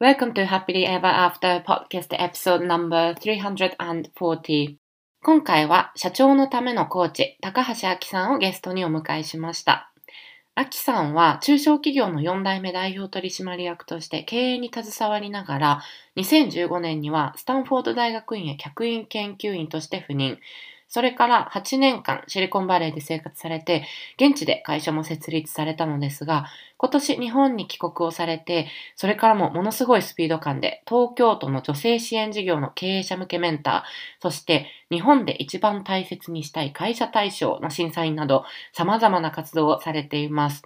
Welcome to Happily Ever After Podcast Episode number 340今回は社長のためのコーチ、高橋明さんをゲストにお迎えしました。明さんは中小企業の4代目代表取締役として経営に携わりながら、2015年にはスタンフォード大学院へ客員研究員として赴任。それから8年間シリコンバレーで生活されて、現地で会社も設立されたのですが、今年日本に帰国をされて、それからもものすごいスピード感で東京都の女性支援事業の経営者向けメンター、そして日本で一番大切にしたい会社大賞の審査員など様々な活動をされています。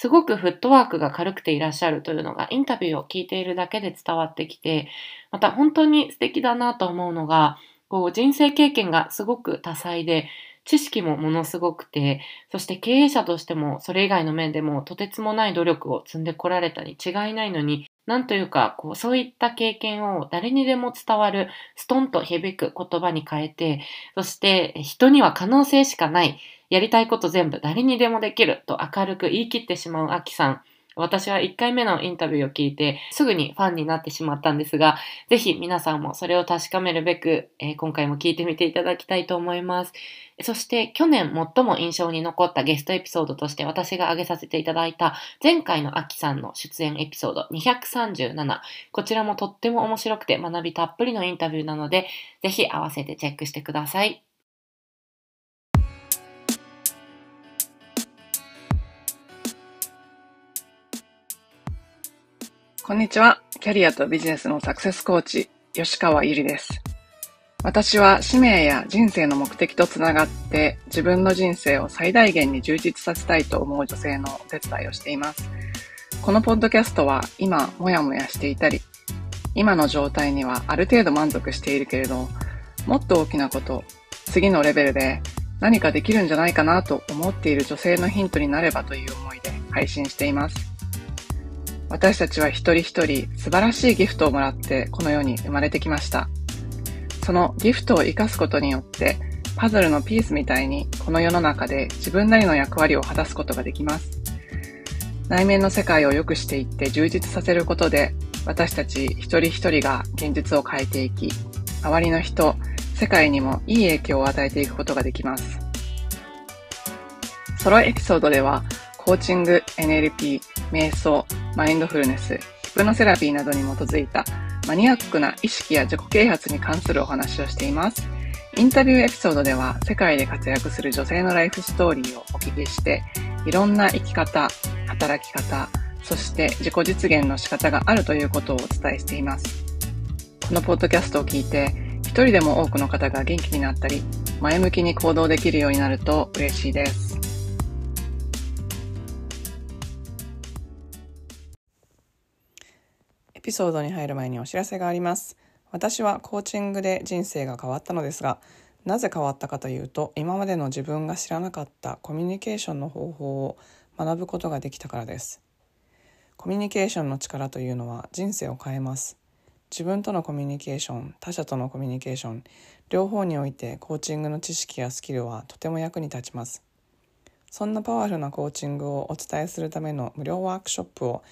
すごくフットワークが軽くていらっしゃるというのがインタビューを聞いているだけで伝わってきて、また本当に素敵だなと思うのが、こう人生経験がすごく多彩で、知識もものすごくて、そして経営者としてもそれ以外の面でもとてつもない努力を積んでこられたに違いないのに、なんというか、こう、そういった経験を誰にでも伝わる、ストンと響く言葉に変えて、そして人には可能性しかない、やりたいこと全部誰にでもできると明るく言い切ってしまうアキさん。私は1回目のインタビューを聞いてすぐにファンになってしまったんですが、ぜひ皆さんもそれを確かめるべく、えー、今回も聞いてみていただきたいと思います。そして去年最も印象に残ったゲストエピソードとして私が挙げさせていただいた前回のアキさんの出演エピソード237。こちらもとっても面白くて学びたっぷりのインタビューなので、ぜひ合わせてチェックしてください。こんにちは。キャリアとビジネスのサクセスコーチ、吉川ゆりです。私は使命や人生の目的とつながって自分の人生を最大限に充実させたいと思う女性のお手伝いをしています。このポッドキャストは今もやもやしていたり、今の状態にはある程度満足しているけれど、もっと大きなこと、次のレベルで何かできるんじゃないかなと思っている女性のヒントになればという思いで配信しています。私たちは一人一人素晴らしいギフトをもらってこの世に生まれてきました。そのギフトを活かすことによってパズルのピースみたいにこの世の中で自分なりの役割を果たすことができます。内面の世界を良くしていって充実させることで私たち一人一人が現実を変えていき、周りの人、世界にもいい影響を与えていくことができます。ソロエピソードではコーチング、NLP、瞑想、マインドフルネス、ヒプノセラピーなどに基づいたマニアックな意識や自己啓発に関するお話をしています。インタビューエピソードでは世界で活躍する女性のライフストーリーをお聞きして、いろんな生き方、働き方、そして自己実現の仕方があるということをお伝えしています。このポッドキャストを聞いて、一人でも多くの方が元気になったり、前向きに行動できるようになると嬉しいです。ピソードに入る前にお知らせがあります。私はコーチングで人生が変わったのですが、なぜ変わったかというと、今までの自分が知らなかったコミュニケーションの方法を学ぶことができたからです。コミュニケーションの力というのは人生を変えます。自分とのコミュニケーション、他者とのコミュニケーション、両方においてコーチングの知識やスキルはとても役に立ちます。そんなパワフルなコーチングをお伝えするための無料ワークショップを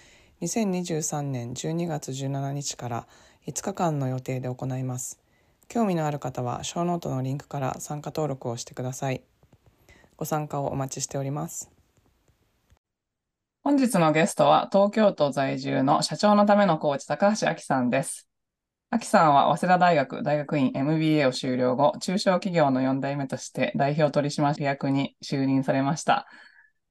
2023年12月17日から5日間の予定で行います。興味のある方は、ショーノートのリンクから参加登録をしてください。ご参加をお待ちしております。本日のゲストは、東京都在住の社長のためのコーチ、高橋明さんです。明さんは早稲田大学大学院 MBA を修了後、中小企業の4代目として代表取締役に就任されました。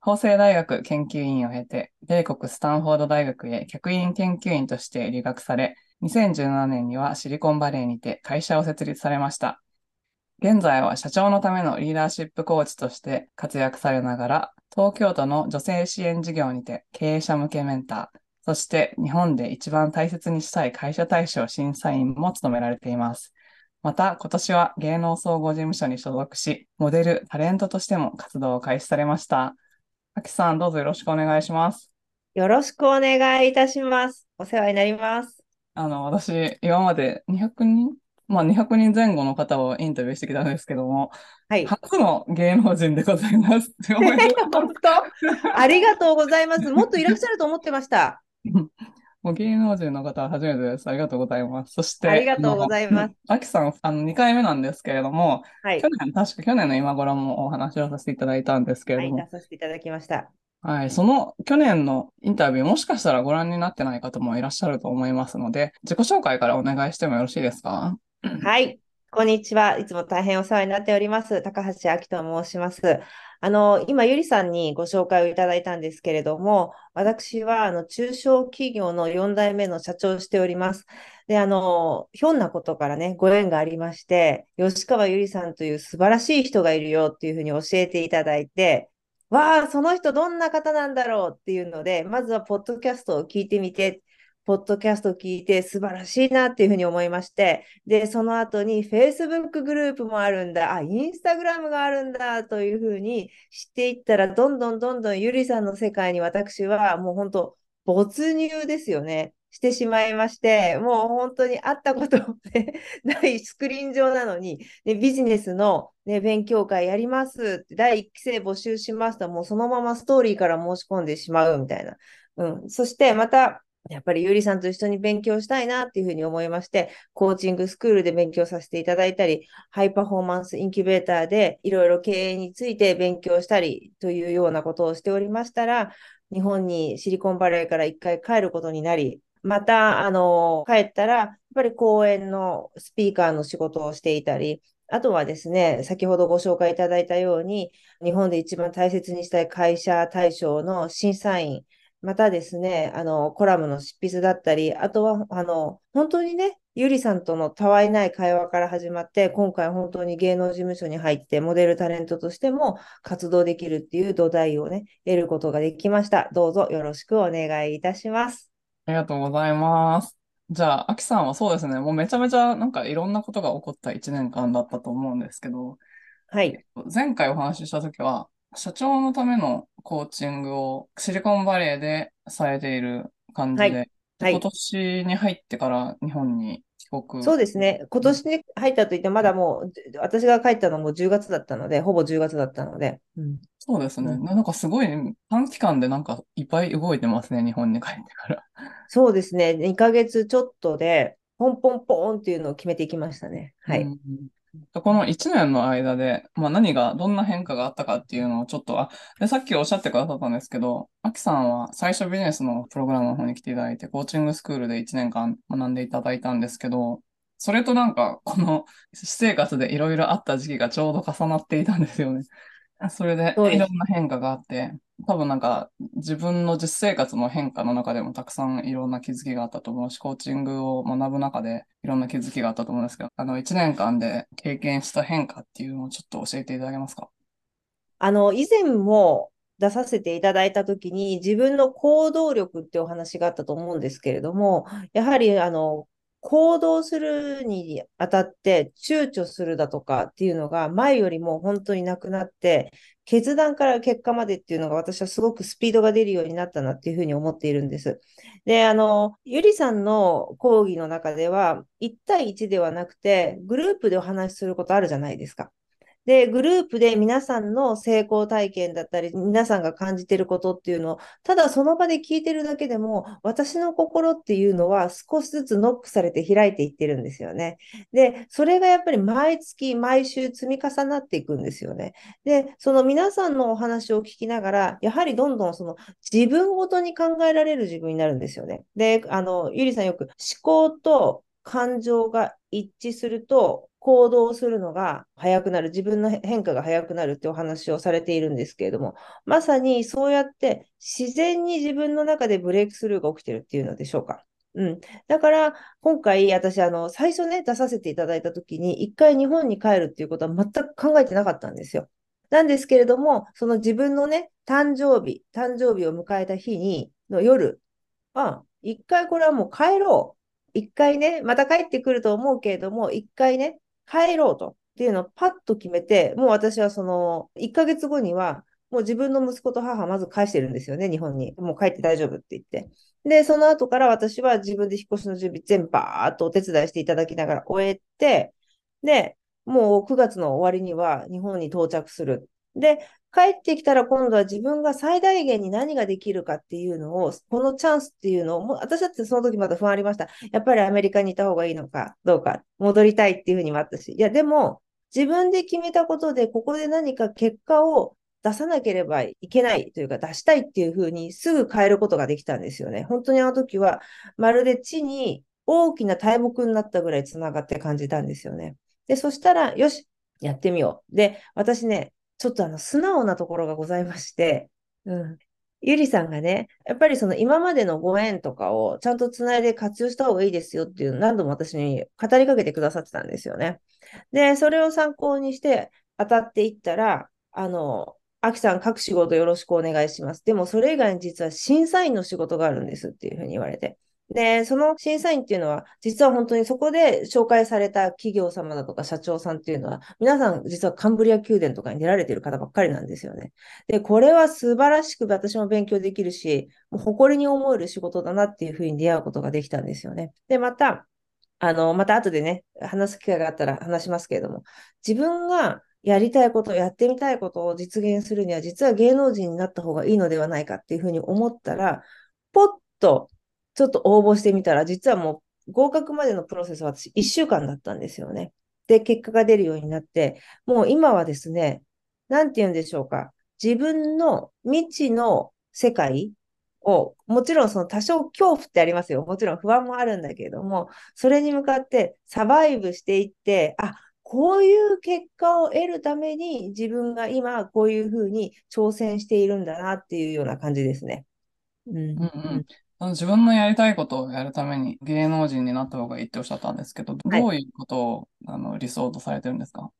法政大学研究員を経て、米国スタンフォード大学へ客員研究員として留学され、2017年にはシリコンバレーにて会社を設立されました。現在は社長のためのリーダーシップコーチとして活躍されながら、東京都の女性支援事業にて経営者向けメンター、そして日本で一番大切にしたい会社大賞審査員も務められています。また、今年は芸能総合事務所に所属し、モデル、タレントとしても活動を開始されました。あきさん、どうぞよろしくお願いします。よろしくお願いいたします。お世話になります。あの、私、今まで200人、まあ200人前後の方をインタビューしてきたんですけども、はい。初の芸能人でございます。本当ありがとうございます。もっといらっしゃると思ってました。もう芸能人の方は初めてです。ありがとうございます。そして、ありがとうございます。あきさん、あの、2回目なんですけれども、はい。去年、確か去年の今頃もお話をさせていただいたんですけれども、はい、出させていただきました。はい、その去年のインタビュー、もしかしたらご覧になってない方もいらっしゃると思いますので、自己紹介からお願いしてもよろしいですか？はい。こんにちは。いつも大変お世話になっております。高橋明と申します。あの、今、ゆりさんにご紹介をいただいたんですけれども、私は、あの、中小企業の4代目の社長をしております。で、あの、ひょんなことからね、ご縁がありまして、吉川ゆりさんという素晴らしい人がいるよっていうふうに教えていただいて、わあ、その人どんな方なんだろうっていうので、まずはポッドキャストを聞いてみてポッドキャストを聞いて素晴らしいなっていうふうに思いまして、で、その後に Facebook グループもあるんだ、あ、Instagram があるんだというふうに知っていったら、どんどんどんどんゆりさんの世界に私はもう本当没入ですよね。してしまいまして、もう本当に会ったことね、ないスクリーン上なのに、ね、ビジネスの、ね、勉強会やります、第1期生募集しますと、もうそのままストーリーから申し込んでしまうみたいな。うん、そしてまた、やっぱりゆりさんと一緒に勉強したいなっていうふうに思いまして、コーチングスクールで勉強させていただいたり、ハイパフォーマンスインキュベーターでいろいろ経営について勉強したりというようなことをしておりましたら、日本にシリコンバレーから一回帰ることになり、また、あの、帰ったら、やっぱり講演のスピーカーの仕事をしていたり、あとはですね、先ほどご紹介いただいたように、日本で一番大切にしたい会社大賞の審査員、またですね、あの、コラムの執筆だったり、あとは、あの、本当にね、ゆりさんとのたわいない会話から始まって、今回本当に芸能事務所に入って、モデルタレントとしても活動できるっていう土台をね、得ることができました。どうぞよろしくお願いいたします。ありがとうございます。じゃあ、アキさんはそうですね、もうめちゃめちゃなんかいろんなことが起こった1年間だったと思うんですけど、はい。前回お話ししたときは、社長のためのコーチングをシリコンバレーでされている感じで、はいはい、今年に入ってから日本に帰国。そうですね。今年に入ったといって、まだもう、私が帰ったのも10月だったので、ほぼ10月だったので。うん、そうですね。うん、なんかすごい、短期間でなんかいっぱい動いてますね、日本に帰ってから。そうですね。2ヶ月ちょっとで、ポンポンポンっていうのを決めていきましたね。はい。うんこの1年の間で、まあ、何が、どんな変化があったかっていうのをちょっと、あ、で、さっきおっしゃってくださったんですけど、アキさんは最初ビジネスのプログラムの方に来ていただいて、コーチングスクールで1年間学んでいただいたんですけど、それとなんか、この私生活でいろいろあった時期がちょうど重なっていたんですよね。それでいろんな変化があって、多分なんか自分の実生活の変化の中でもたくさんいろんな気づきがあったと思うし、コーチングを学ぶ中でいろんな気づきがあったと思うんですけど、あの1年間で経験した変化っていうのをちょっと教えていただけますか？あの、以前も出させていただいたときに自分の行動力ってお話があったと思うんですけれども、やはりあの、行動するにあたって躊躇するだとかっていうのが前よりも本当になくなって、決断から結果までっていうのが私はすごくスピードが出るようになったなっていうふうに思っているんです。で、あの、ゆりさんの講義の中では1対1ではなくてグループでお話しすることあるじゃないですか。で、グループで皆さんの成功体験だったり、皆さんが感じてることっていうのを、ただその場で聞いてるだけでも、私の心っていうのは少しずつノックされて開いていってるんですよね。で、それがやっぱり毎月、毎週積み重なっていくんですよね。で、その皆さんのお話を聞きながら、やはりどんどんその自分ごとに考えられる自分になるんですよね。で、あの、ゆりさんよく思考と感情が一致すると行動するのが早くなる、自分の変化が早くなるってお話をされているんですけれども、まさにそうやって自然に自分の中でブレイクスルーが起きてるっていうのでしょうか。うん。だから、今回、私、あの、最初ね、出させていただいたときに、一回日本に帰るっていうことは全く考えてなかったんですよ。なんですけれども、その自分のね、誕生日、誕生日を迎えた日に、の夜、あ、一回これはもう帰ろう。一回ね、また帰ってくると思うけれども、一回ね、帰ろうとっていうのをパッと決めて、もう私はその1ヶ月後には、もう自分の息子と母まず返してるんですよね、日本に。もう帰って大丈夫って言って。で、その後から私は自分で引っ越しの準備全部バーっとお手伝いしていただきながら終えて、で、もう9月の終わりには日本に到着する。で、帰ってきたら今度は自分が最大限に何ができるかっていうのを、このチャンスっていうのを、私だってその時まだ不安ありました。やっぱりアメリカにいた方がいいのかどうか、戻りたいっていうふうにもあったし。いや、でも、自分で決めたことで、ここで何か結果を出さなければいけないというか、出したいっていうふうにすぐ変えることができたんですよね。本当にあの時は、まるで地に大きな大木になったぐらい繋がって感じたんですよね。で、そしたら、よし、やってみよう。で、私ね、ちょっとあの、素直なところがございまして、うん。ゆりさんがね、やっぱりその今までのご縁とかをちゃんとつないで活用した方がいいですよっていう何度も私に語りかけてくださってたんですよね。で、それを参考にして当たっていったら、あの、アキさん各仕事よろしくお願いします。でもそれ以外に実は審査員の仕事があるんですっていうふうに言われて。で、その審査員っていうのは、実は本当にそこで紹介された企業様だとか社長さんっていうのは、皆さん実はカンブリア宮殿とかに出られている方ばっかりなんですよね。で、これは素晴らしく私も勉強できるし、もう誇りに思える仕事だなっていうふうに出会うことができたんですよね。で、また、あの、また後でね、話す機会があったら話しますけれども、自分がやりたいこと、やってみたいことを実現するには、実は芸能人になった方がいいのではないかっていうふうに思ったら、ポッとちょっと応募してみたら、実はもう合格までのプロセスは私1週間だったんですよね。で、結果が出るようになって、もう今はですね、なんて言うんでしょうか。自分の未知の世界を、もちろんその多少恐怖ってありますよ。もちろん不安もあるんだけれども、それに向かってサバイブしていって、あ、こういう結果を得るために自分が今こういうふうに挑戦しているんだなっていうような感じですね。うん、うんうん自分のやりたいことをやるために芸能人になった方がいいっておっしゃったんですけど、どういうことを、あの理想とされてるんですか？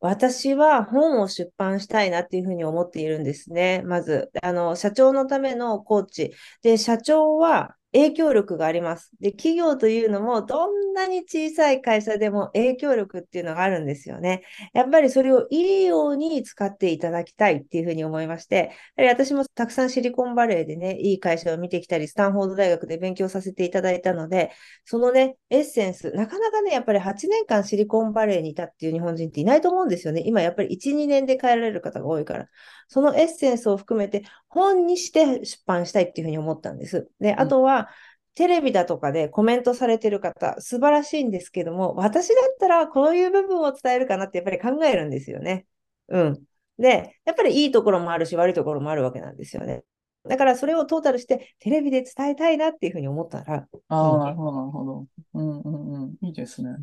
私は本を出版したいなっていうふうに思っているんですね。まず、あの、社長のためのコーチ。で、社長は影響力があります。で、企業というのも、どんなに小さい会社でも影響力っていうのがあるんですよね。やっぱりそれをいいように使っていただきたいっていうふうに思いまして、やはり私もたくさんシリコンバレーでね、いい会社を見てきたり、スタンフォード大学で勉強させていただいたので、そのね、エッセンス、なかなかね、やっぱり8年間シリコンバレーにいたっていう日本人っていないと思うんですよね。今やっぱり1、2年で帰られる方が多いから。そのエッセンスを含めて本にして出版したいっていうふうに思ったんです。で、あとは、テレビだとかでコメントされてる方、素晴らしいんですけども、私だったらこういう部分を伝えるかなってやっぱり考えるんですよね。うん。で、やっぱりいいところもあるし、悪いところもあるわけなんですよね。だからそれをトータルしてテレビで伝えたいなっていうふうに思ったら。ああ、うん、なるほど、なるほど。うんうんうん。いいですね。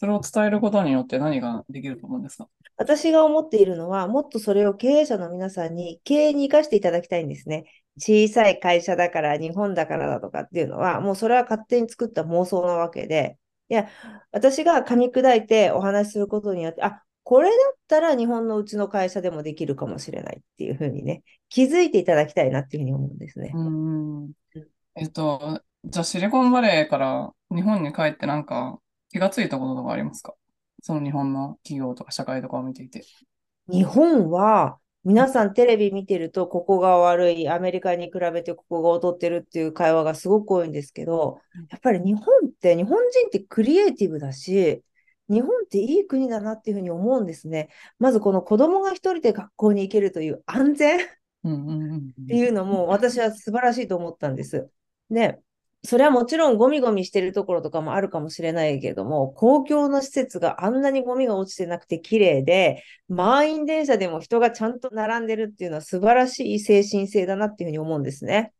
それを伝えることによって何ができると思うんですか？私が思っているのは、もっとそれを経営者の皆さんに経営に生かしていただきたいんですね。小さい会社だから、日本だからだとかっていうのは、もうそれは勝手に作った妄想なわけで、いや、私が噛み砕いてお話しすることによって、あ、これだったら日本のうちの会社でもできるかもしれないっていうふうにね、気づいていただきたいなっていうふうに思うんですね。うん。えっと、じゃあシリコンバレーから日本に帰ってなんか気がついたこととかありますか？その日本の企業とか社会とかを見ていて。日本は皆さんテレビ見てると、ここが悪い、アメリカに比べてここが劣ってるっていう会話がすごく多いんですけど、やっぱり日本って、日本人ってクリエイティブだし、日本っていい国だなっていうふうに思うんですね。まずこの子供が一人で学校に行けるという安全っていうのも私は素晴らしいと思ったんです。で、それはもちろんゴミゴミしてるところとかもあるかもしれないけども、公共の施設があんなにゴミが落ちてなくて綺麗で、満員電車でも人がちゃんと並んでるっていうのは素晴らしい精神性だなっていうふうに思うんですね。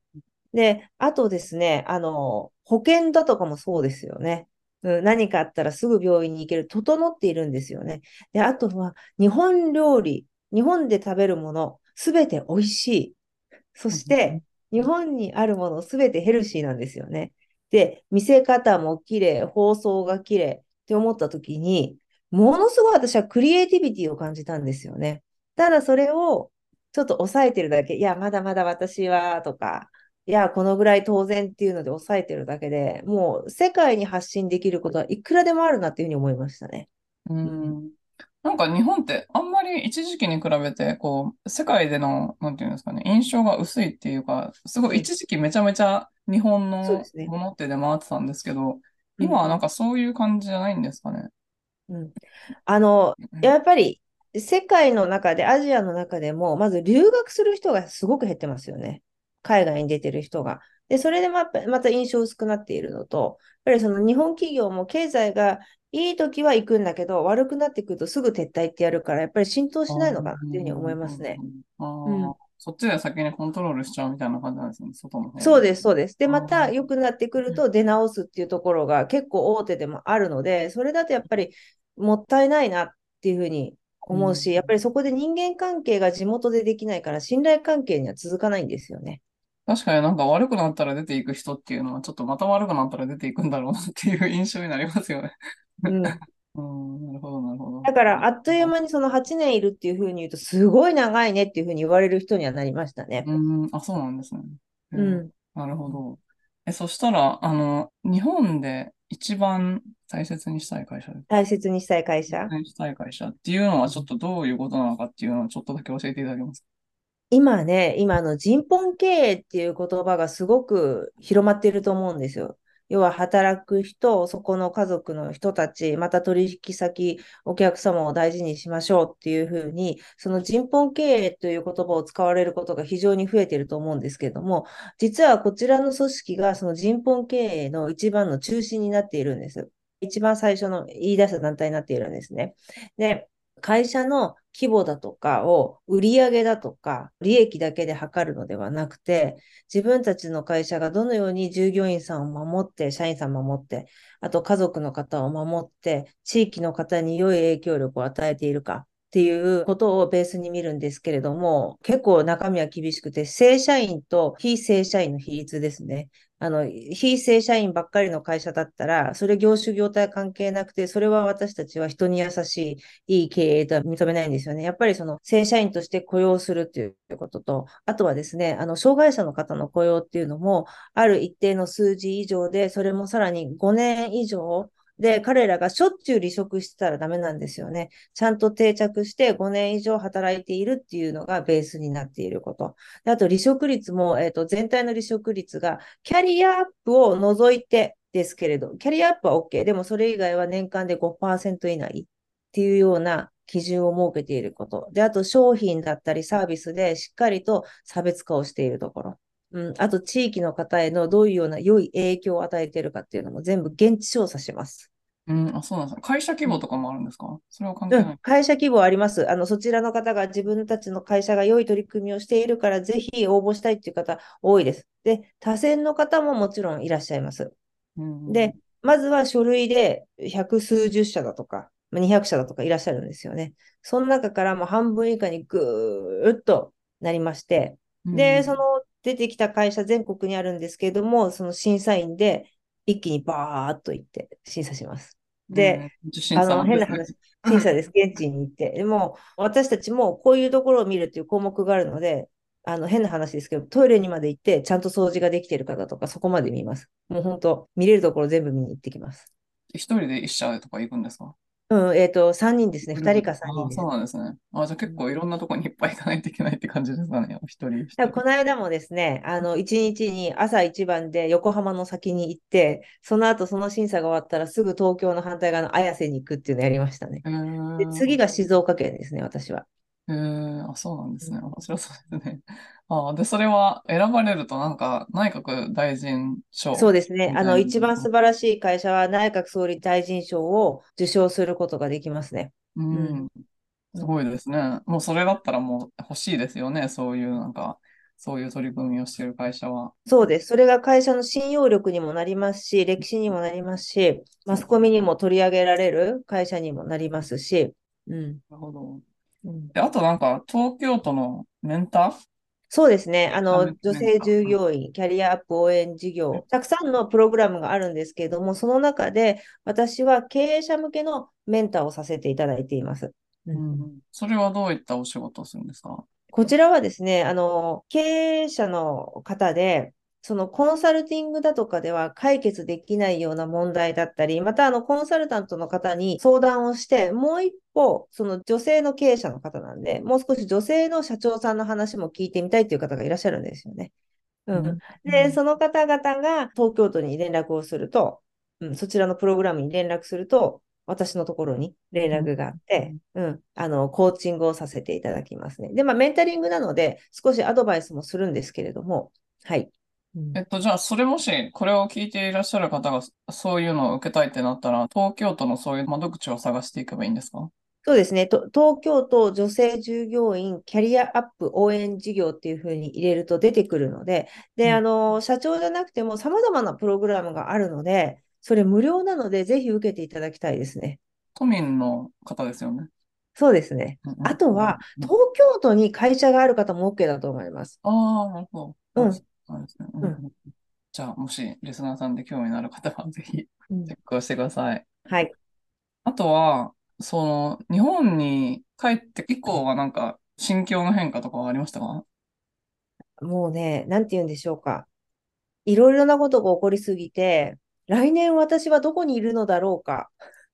で、あとですね、あの、保険だとかもそうですよね。うん、何かあったらすぐ病院に行ける、整っているんですよね。で、あとは日本料理、日本で食べるもの、すべて美味しい。そして、日本にあるものすべてヘルシーなんですよね。で、見せ方も綺麗、放送が綺麗って思った時に、ものすごい私はクリエイティビティを感じたんですよね。ただそれをちょっと抑えてるだけ、いや、まだまだ私はとか、いや、このぐらい当然っていうので抑えてるだけでもう世界に発信できることはいくらでもあるなっていうふうに思いましたね。うんなんか日本ってあんまり一時期に比べて、こう、世界での、なんていうんですかね、印象が薄いっていうか、すごい一時期めちゃめちゃ日本のものって出回ってたんですけど、今はなんかそういう感じじゃないんですかね？うん。あの、やっぱり世界の中で、アジアの中でも、まず留学する人がすごく減ってますよね。海外に出てる人が。で、それでままた印象薄くなっているのと、やっぱりその日本企業も経済がいい時は行くんだけど、悪くなってくるとすぐ撤退ってやるから、やっぱり浸透しないのかなっていうふうに思いますね。ああ、そっちで先にコントロールしちゃうみたいな感じなんですね、外のそうです、そうです。で、また良くなってくると出直すっていうところが結構大手でもあるので、それだとやっぱりもったいないなっていうふうに思うし、やっぱりそこで人間関係が地元でできないから、信頼関係には続かないんですよね。確かになんか悪くなったら出ていく人っていうのは、ちょっとまた悪くなったら出ていくんだろうなっていう印象になりますよね。うん。うん、なるほど、なるほど。だから、あっという間にその8年いるっていうふうに言うと、すごい長いねっていうふうに言われる人にはなりましたね。うん、あ、そうなんですね。うん。なるほど。え、そしたら、あの、日本で一番大切にしたい会社？大切にしたい会社？大切にしたい会社っていうのはちょっとどういうことなのかっていうのをちょっとだけ教えていただけますか？今ね、今の人本経営っていう言葉がすごく広まっていると思うんですよ。要は働く人、そこの家族の人たち、また取引先、お客様を大事にしましょうっていうふうに、その人本経営という言葉を使われることが非常に増えていると思うんですけれども、実はこちらの組織がその人本経営の一番の中心になっているんです。一番最初の言い出した団体になっているんですね。で、会社の規模だとかを売り上げだとか利益だけで測るのではなくて、自分たちの会社がどのように従業員さんを守って、社員さんを守って、あと家族の方を守って、地域の方に良い影響力を与えているかっていうことをベースに見るんですけれども、結構中身は厳しくて、正社員と非正社員の比率ですね。あの、非正社員ばっかりの会社だったら、それ業種業態関係なくて、それは私たちは人に優しい、いい経営とは認めないんですよね。やっぱりその正社員として雇用するっていうことと、あとはですね、あの、障害者の方の雇用っていうのも、ある一定の数字以上で、それもさらに5年以上、で、彼らがしょっちゅう離職してたらダメなんですよね。ちゃんと定着して5年以上働いているっていうのがベースになっていること。であと、離職率も、えっ、ー、と、全体の離職率が、キャリアアップを除いてですけれど、キャリアアップは OK。でも、それ以外は年間で5%以内っていうような基準を設けていること。で、あと、商品だったりサービスでしっかりと差別化をしているところ。うん、あと地域の方へのどういうような良い影響を与えているかっていうのも全部現地調査します。うん、あ、そうなんですね。会社規模とかもあるんですか？それは関係ない、うん、会社規模あります。あの、そちらの方が自分たちの会社が良い取り組みをしているから、ぜひ応募したいっていう方多いです。で、他選の方ももちろんいらっしゃいます。うん、で、まずは書類で百数十社だとか、200社だとかいらっしゃるんですよね。その中からも半分以下にぐーっとなりまして、で、その出てきた会社全国にあるんですけれども、その審査員で一気にバーっと行って審査します。で、うん、あの変な話、審査です、現地に行って。でも、私たちもこういうところを見るっていう項目があるので、あの変な話ですけど、トイレにまで行って、ちゃんと掃除ができてる方とか、そこまで見ます。もう本当、見れるところ全部見に行ってきます。一人で一社とか行くんですか？うん、えっ、ー、と、3人ですね。2人か3人です。そうなんですね。あ、じゃあ結構いろんなところにいっぱい行かないといけないって感じですかね。一人人。この間もですね、あの、1日に朝一番で横浜の先に行って、その後その審査が終わったらすぐ東京の反対側の綾瀬に行くっていうのをやりましたね。で次が静岡県ですね、私は。へえ、あ、そうなんですね。面白そうですね。あで、それは選ばれるとなんか内閣大臣賞。そうですね。あの、一番素晴らしい会社は内閣総理大臣賞を受賞することができますね。うん。すごいですね。もうそれだったらもう欲しいですよね。そういうなんか、そういう取り組みをしている会社は。そうです。それが会社の信用力にもなりますし、歴史にもなりますし、マスコミにも取り上げられる会社にもなりますし。うん。なるほど。で、あとなんか、東京都のメンターそうですね。あの、女性従業員、キャリアアップ応援事業、たくさんのプログラムがあるんですけれども、その中で私は経営者向けのメンターをさせていただいています。うん、それはどういったお仕事をするんですか？こちらはですね、あの、経営者の方で、そのコンサルティングだとかでは解決できないような問題だったり、またあのコンサルタントの方に相談をして、もう一歩、その女性の経営者の方なんで、もう少し女性の社長さんの話も聞いてみたいという方がいらっしゃるんですよね。うん。で、その方々が東京都に連絡をすると、うん、そちらのプログラムに連絡すると、私のところに連絡があって、うん、あの、コーチングをさせていただきますね。で、まあ、メンタリングなので、少しアドバイスもするんですけれども、はい。うんえっと、じゃあ、それもし、これを聞いていらっしゃる方が、そういうのを受けたいってなったら、東京都のそういう窓口を探していけばいいんですか？そうですね。と東京都女性従業員キャリアアップ応援事業っていうふうに入れると出てくるので、で、うんあの、社長じゃなくても様々なプログラムがあるので、それ無料なので、ぜひ受けていただきたいですね。都民の方ですよね。そうですね。うんうんあとは、うん東京都に会社がある方も OK だと思います。ああ、なるほど。うんそうですね。うんうんじゃあ、もし、リスナーさんで興味のある方は、ぜひ、うんチェックをしてください。はい。あとは、その、日本に帰って以降はなんか、心境の変化とかはありましたか？もうね、なんて言うんでしょうか。いろいろなことが起こりすぎて、来年私はどこにいるのだろうか。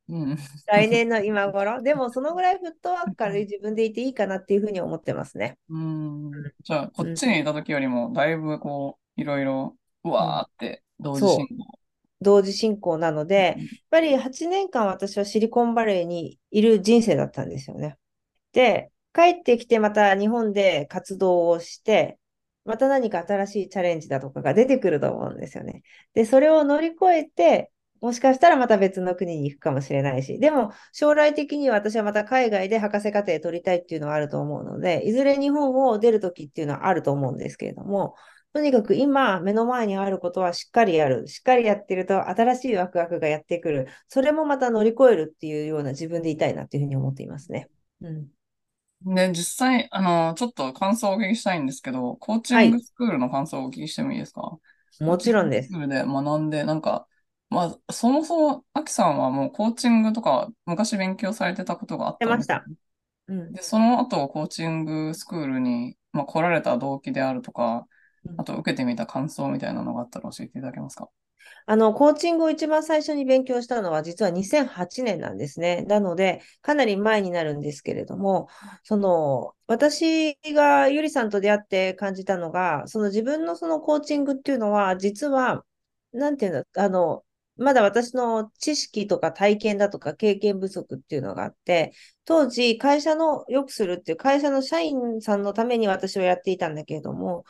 うん。来年の今頃？でも、そのぐらいフットワークから自分でいていいかなっていうふうに思ってますね。うん。じゃあ、こっちにいた時よりも、だいぶこう、いろいろ、うわーって、同時進行。同時進行なので、やっぱり8年間私はシリコンバレーにいる人生だったんですよね。で、帰ってきてまた日本で活動をして、また何か新しいチャレンジだとかが出てくると思うんですよね。で、それを乗り越えて、もしかしたらまた別の国に行くかもしれないし、でも将来的には私はまた海外で博士課程取りたいっていうのはあると思うので、いずれ日本を出るときっていうのはあると思うんですけれども、とにかく今目の前にあることはしっかりやる。しっかりやってると新しいワクワクがやってくる。それもまた乗り越えるっていうような自分でいたいなっていうふうに思っていますね。うん。で、実際、あの、ちょっと感想をお聞きしたいんですけど、コーチングスクールの感想をお聞きしてもいいですか？もちろんですスクールで学んで、なんか、まあ、そもそも、アキさんはもうコーチングとか昔勉強されてたことがあったんですか出ました。うん。で、その後、コーチングスクールに、まあ、来られた動機であるとか、あと受けてみた感想みたいなのがあったら教えていただけますか？あの、コーチングを一番最初に勉強したのは実は2008年なんですね。なので、かなり前になるんですけれども、その、私がゆりさんと出会って感じたのが、その自分のそのコーチングっていうのは、実は、なんていうんだ、あの、まだ私の知識とか体験だとか経験不足っていうのがあって、当時会社の良くするっていう会社の社員さんのために私はやっていたんだけれども、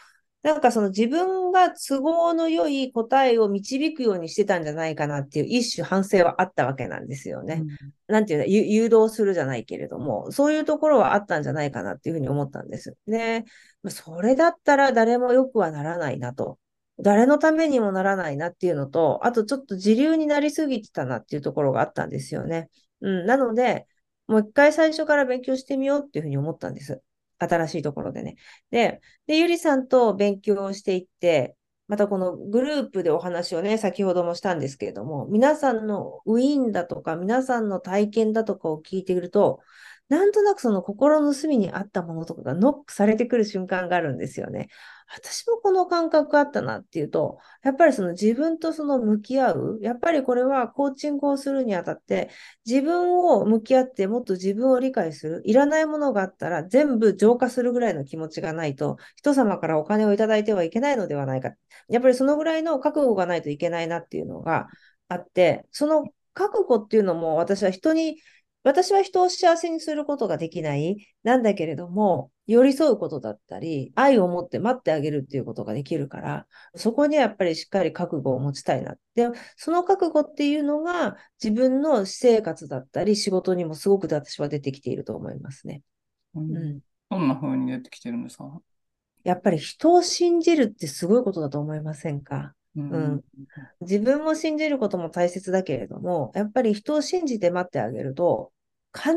なんかその自分が都合の良い答えを導くようにしてたんじゃないかなっていう一種反省はあったわけなんですよね。なんていうの、ゆ誘導するじゃないけれども、そういうところはあったんじゃないかなっていうふうに思ったんです。で、まあそれだったら誰も良くはならないなと。誰のためにもならないなっていうのと、あとちょっと自流になりすぎてたなっていうところがあったんですよね。うん、なので、もう一回最初から勉強してみようっていうふうに思ったんです。新しいところでね。で、で、ゆりさんと勉強をしていって、またこのグループでお話をね、先ほどもしたんですけれども、皆さんのウィーンだとか、皆さんの体験だとかを聞いていると、なんとなくその心の隅にあったものとかがノックされてくる瞬間があるんですよね。私もこの感覚あったなっていうと、やっぱりその自分とその向き合う、やっぱりこれはコーチングをするにあたって、自分を向き合ってもっと自分を理解する、いらないものがあったら全部浄化するぐらいの気持ちがないと、人様からお金をいただいてはいけないのではないか。やっぱりそのぐらいの覚悟がないといけないなっていうのがあって、その覚悟っていうのも私は人に、私は人を幸せにすることができない、なんだけれども、寄り添うことだったり、愛を持って待ってあげるっていうことができるから、そこにはやっぱりしっかり覚悟を持ちたいな。で、その覚悟っていうのが自分の私生活だったり仕事にもすごく私は出てきていると思いますね。うんうん。どんな風に出てきてるんですか？やっぱり人を信じるってすごいことだと思いませんか？うんうん自分も信じることも大切だけれども、やっぱり人を信じて待ってあげると、必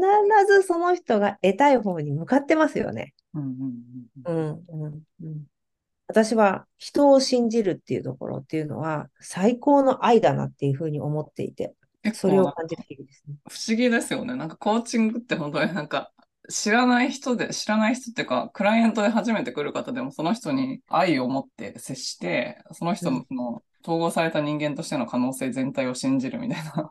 ずその人が得たい方に向かってますよね。うんうんうんうん、うん、うん。私は人を信じるっていうところっていうのは最高の愛だなっていうふうに思っていて、それを感じる日々ですね。不思議ですよね。なんかコーチングって本当になんか知らない人で、知らない人っていうか、クライアントで初めて来る方でもその人に愛を持って接して、その人のその統合された人間としての可能性全体を信じるみたいな、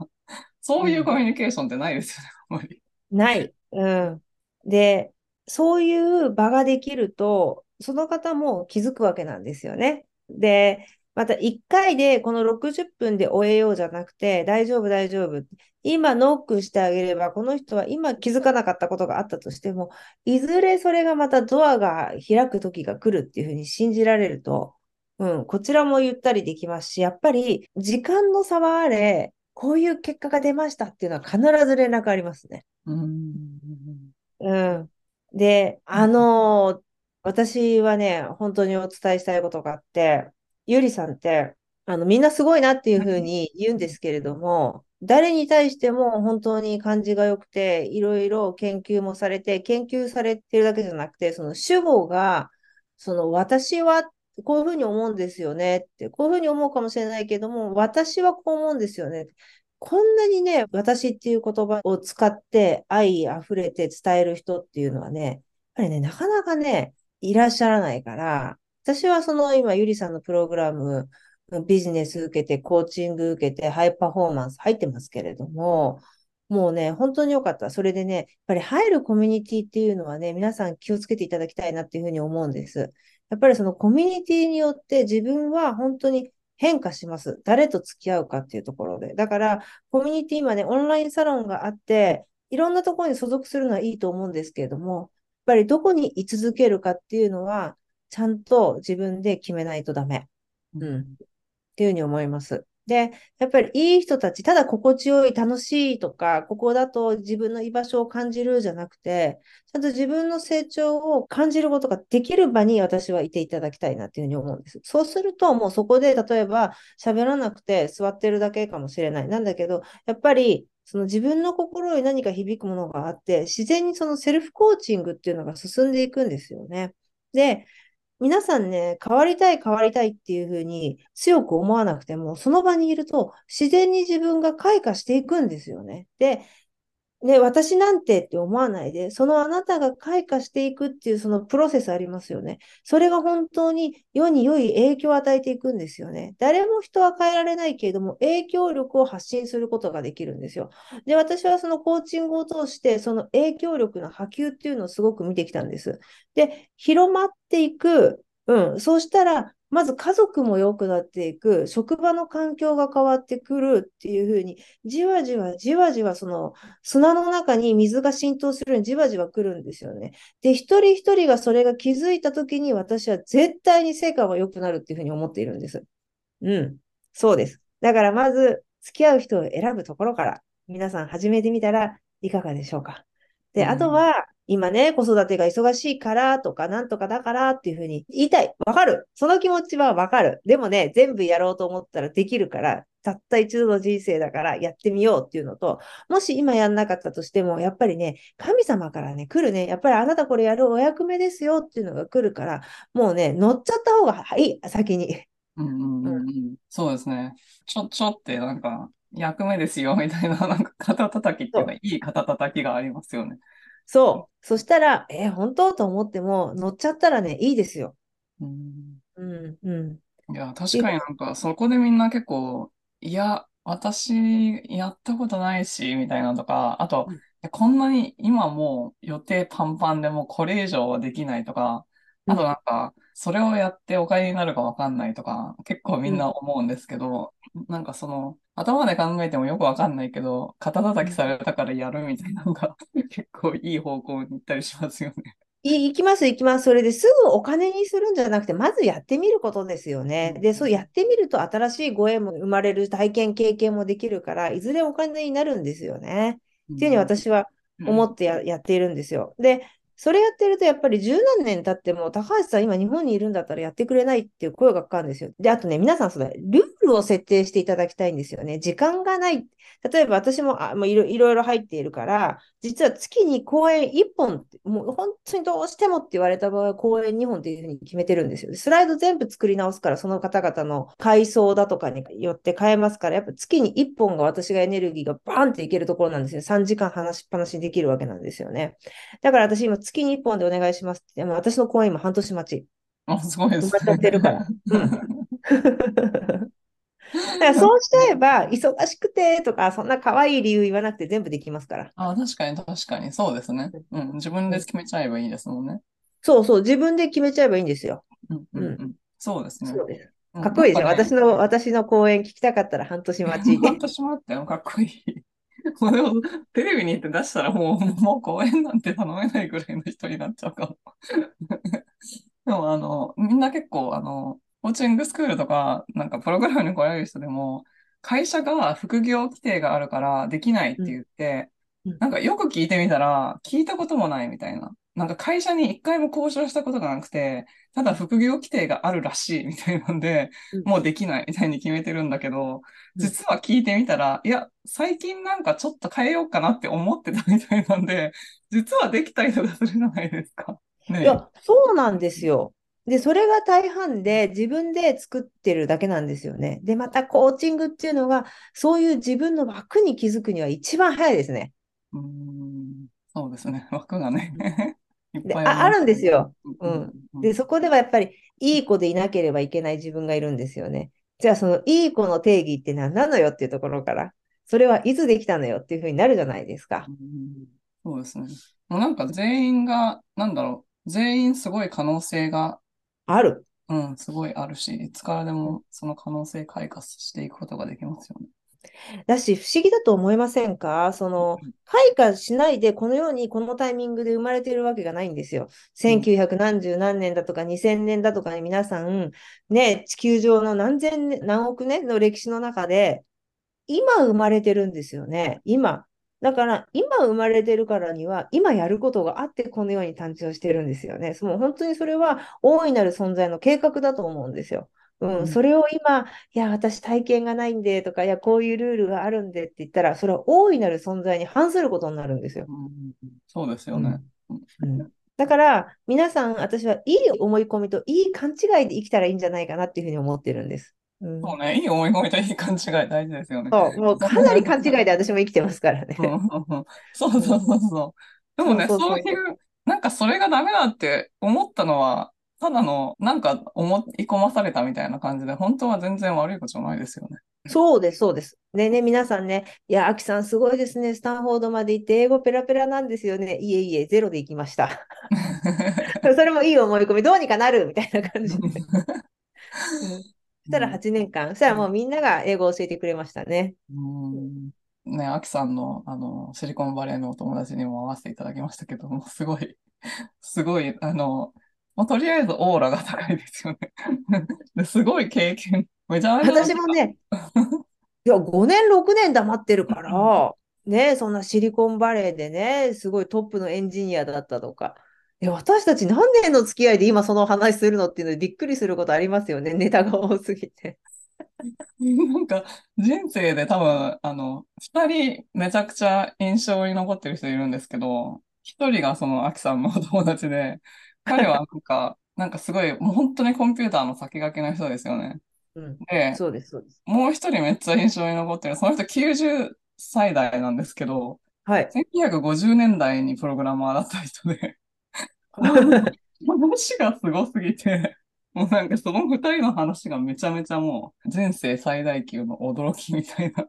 そういうコミュニケーションってないですよね、あんまり。ない。うん。で、そういう場ができると、その方も気づくわけなんですよね。で、また1回でこの60分で終えようじゃなくて、大丈夫、大丈夫。今ノックしてあげれば、この人は今気づかなかったことがあったとしても、いずれそれがまたドアが開く時が来るっていうふうに信じられると、うん、こちらもゆったりできますし、やっぱり時間の差はあれ、こういう結果が出ましたっていうのは必ず連絡ありますね。うん。うん。で、あのー私はね、本当にお伝えしたいことがあって、ゆりさんって、あの、みんなすごいなっていうふうに言うんですけれども、誰に対しても本当に感じが良くて、いろいろ研究もされて、研究されてるだけじゃなくて、その主語が、その私はこういうふうに思うんですよねって、こういうふうに思うかもしれないけども、私はこう思うんですよね。こんなにね、私っていう言葉を使って愛あふれて伝える人っていうのはね、やっぱりね、なかなかね、いらっしゃらないから、私はその今、ゆりさんのプログラム、ビジネス受けて、コーチング受けて、ハイパフォーマンス入ってますけれども、もうね、本当に良かった。それでね、やっぱり入るコミュニティっていうのはね、皆さん気をつけていただきたいなっていうふうに思うんです。やっぱりそのコミュニティによって自分は本当に変化します。誰と付き合うかっていうところで。だから、コミュニティ今ね、オンラインサロンがあって、いろんなところに所属するのはいいと思うんですけれども、やっぱりどこに居続けるかっていうのは、ちゃんと自分で決めないとダメ。うん。っていうふうに思います。で、やっぱりいい人たち、ただ心地よい、楽しいとか、ここだと自分の居場所を感じるじゃなくて、ちゃんと自分の成長を感じることができる場に私はいていただきたいなっていうふうに思うんです。そうすると、もうそこで例えば喋らなくて座ってるだけかもしれない。なんだけど、やっぱりその自分の心に何か響くものがあって、自然にそのセルフコーチングっていうのが進んでいくんですよね。で、皆さんね、変わりたい変わりたいっていうふうに強く思わなくても、その場にいると自然に自分が開花していくんですよね。で、ね、私なんてって思わないで、そのあなたが開花していくっていうそのプロセスありますよね。それが本当に世に良い影響を与えていくんですよね。誰も人は変えられないけれども、影響力を発信することができるんですよ。で、私はそのコーチングを通して、その影響力の波及っていうのをすごく見てきたんです。で、広まっていく。うん。そうしたら、まず家族も良くなっていく、職場の環境が変わってくるっていうふうに、じわじわじわじわその砂の中に水が浸透するようにじわじわ来るんですよね。で、一人一人がそれが気づいたときに私は絶対に成果が良くなるっていうふうに思っているんです。うん。そうです。だからまず、付き合う人を選ぶところから、皆さん始めてみたらいかがでしょうか。で、あとは、今ね、子育てが忙しいからとか、なんとかだからっていうふうに言いたい。わかる。その気持ちはわかる。でもね、全部やろうと思ったらできるから、たった一度の人生だからやってみようっていうのと、もし今やんなかったとしても、やっぱりね、神様からね、来るね、やっぱりあなたこれやるお役目ですよっていうのが来るから、もうね、乗っちゃった方がいい、先に。うんうんうんうん。そうですね。ちょ、ちょってなんか、役目ですよ、みたいな、なんか肩叩きっていうか、いい肩叩きがありますよね。そう。そしたら、えー本当？と思っても、乗っちゃったらね、いいですよ。うん。うん、うん。いや、確かになんか、そこでみんな結構、いや、私、やったことないし、みたいなとか、あとうん、こんなに今もう予定パンパンでもうこれ以上はできないとか、あとなんか、それをやってお金になるかわかんないとか、結構みんな思うんですけど、なんかその、頭で考えてもよくわかんないけど、肩叩きされたからやるみたいなのが、結構いい方向に行ったりしますよね。い行きます、行きます。それですぐお金にするんじゃなくて、まずやってみることですよね。で、そうやってみると新しいご縁も生まれる体験、経験もできるから、いずれお金になるんですよね。っていうふうに私は思ってや、やっているんですよ。で、それやってるとやっぱり十何年経っても、高橋さん今日本にいるんだったらやってくれないっていう声がかかるんですよ。で、あとね、皆さんそれ、ルールを設定していただきたいんですよね。時間がない。例えば私も、あ、もういろいろ入っているから、実は月に公演1本、もう本当にどうしてもって言われた場合は公演2本っていうふうに決めてるんですよ。スライド全部作り直すから、その方々の階層だとかによって変えますから、やっぱ月に1本が私がエネルギーがバーンっていけるところなんですよ。3時間話しっぱなしできるわけなんですよね。だから私今月に1本でお願いしますって、でも私の公演今半年待ち。あ、すごいです埋まっちゃってるから。うん。だからそうしちゃえば、忙しくてとか、そんな可愛い理由言わなくて全部できますから。あ、確かに確かに、そうですね。うん、自分で決めちゃえばいいですもんね。そうそう、自分で決めちゃえばいいんですよ。うんうんうん。そうですね。そうです。かっこいいですね私の、私の講演聞きたかったら半年待ち。私もあったよ、かっこいい。もうでも、テレビに行って出したらもう、もう公演なんて頼めないぐらいの人になっちゃうかも。でも、あの、みんな結構、あの、コーチングスクールとか、なんかプログラムに来られる人でも、会社が副業規定があるからできないって言って、うんうんなんかよく聞いてみたら、聞いたこともないみたいな。なんか会社に一回も交渉したことがなくて、ただ副業規定があるらしいみたいなんで、うんもうできないみたいに決めてるんだけど、うん実は聞いてみたら、いや、最近なんかちょっと変えようかなって思ってたみたいなんで、実はできたりとかするじゃないですか。ねいや、そうなんですよ。で、それが大半で自分で作ってるだけなんですよね。で、またコーチングっていうのが、そういう自分の枠に気づくには一番早いですね。うーん、そうですね。枠がね。あ、あるんですよ。ううんん。で、そこではやっぱり、いい子でいなければいけない自分がいるんですよね。じゃあ、そのいい子の定義って何なのよっていうところから、それはいつできたのよっていうふうになるじゃないですかう。んそうですね。もうなんか全員が、なんだろう、全員すごい可能性が、ある。うん、すごいあるし、いつからでもその可能性開花していくことができますよね。だし、不思議だと思いませんか？その、開花しないで、このようにこのタイミングで生まれているわけがないんですよ。1900何十何年だとか2000年だとかに皆さん、ね、地球上の何千年、何億年の歴史の中で、今生まれてるんですよね。今。だから、今生まれてるからには、今やることがあって、このように誕生してるんですよね。もう本当にそれは大いなる存在の計画だと思うんですよ。う、うんんそれを今、いや、私体験がないんでとか、いや、こういうルールがあるんでって言ったら、それは大いなる存在に反することになるんですよ。うんそうですよね。うんだから、皆さん、私はいい思い込みといい勘違いで生きたらいいんじゃないかなっていうふうに思ってるんです。うんそうね、いい思い込みといい勘違い大事ですよね。そう、もう かなり勘違いで私も生きてますからね。そうそうそうそう。でもね、そういう、なんかそれがダメだって思ったのは、ただの、なんか思い込まされたみたいな感じで、本当は全然悪いことじゃないですよね。そうです、そうです。でね、皆さんね、いや、アキさんすごいですね。スタンフォードまで行って英語ペラペラなんですよね。いえいえ、ゼロで行きました。それもいい思い込み、どうにかなるみたいな感じで。うんそしたら8年間、そしたらもうみんなが英語を教えてくれましたね。うんね、アキさんの、あの、シリコンバレーのお友達にも会わせていただきましたけども、すごい、すごい、あの、まあ、とりあえずオーラが高いですよね。ですごい経験、めちゃめちゃ私もね、いや、5年、6年黙ってるから、ね、そんなシリコンバレーでね、すごいトップのエンジニアだったとか。私たち何年の付き合いで今その話するのっていうのでびっくりすることありますよね。ネタが多すぎて。なんか、人生で多分、あの、二人めちゃくちゃ印象に残ってる人いるんですけど、一人がそのアキさんのお友達で、彼はなんか、なんかすごい、もう本当にコンピューターの先駆けの人ですよね。うん、で、そうです、そうです。もう一人めっちゃ印象に残ってる、その人90歳代なんですけど、はい。1950年代にプログラマーだった人で、話がすごすぎて、もうなんかその二人の話がめちゃめちゃもう、前世最大級の驚きみたいな。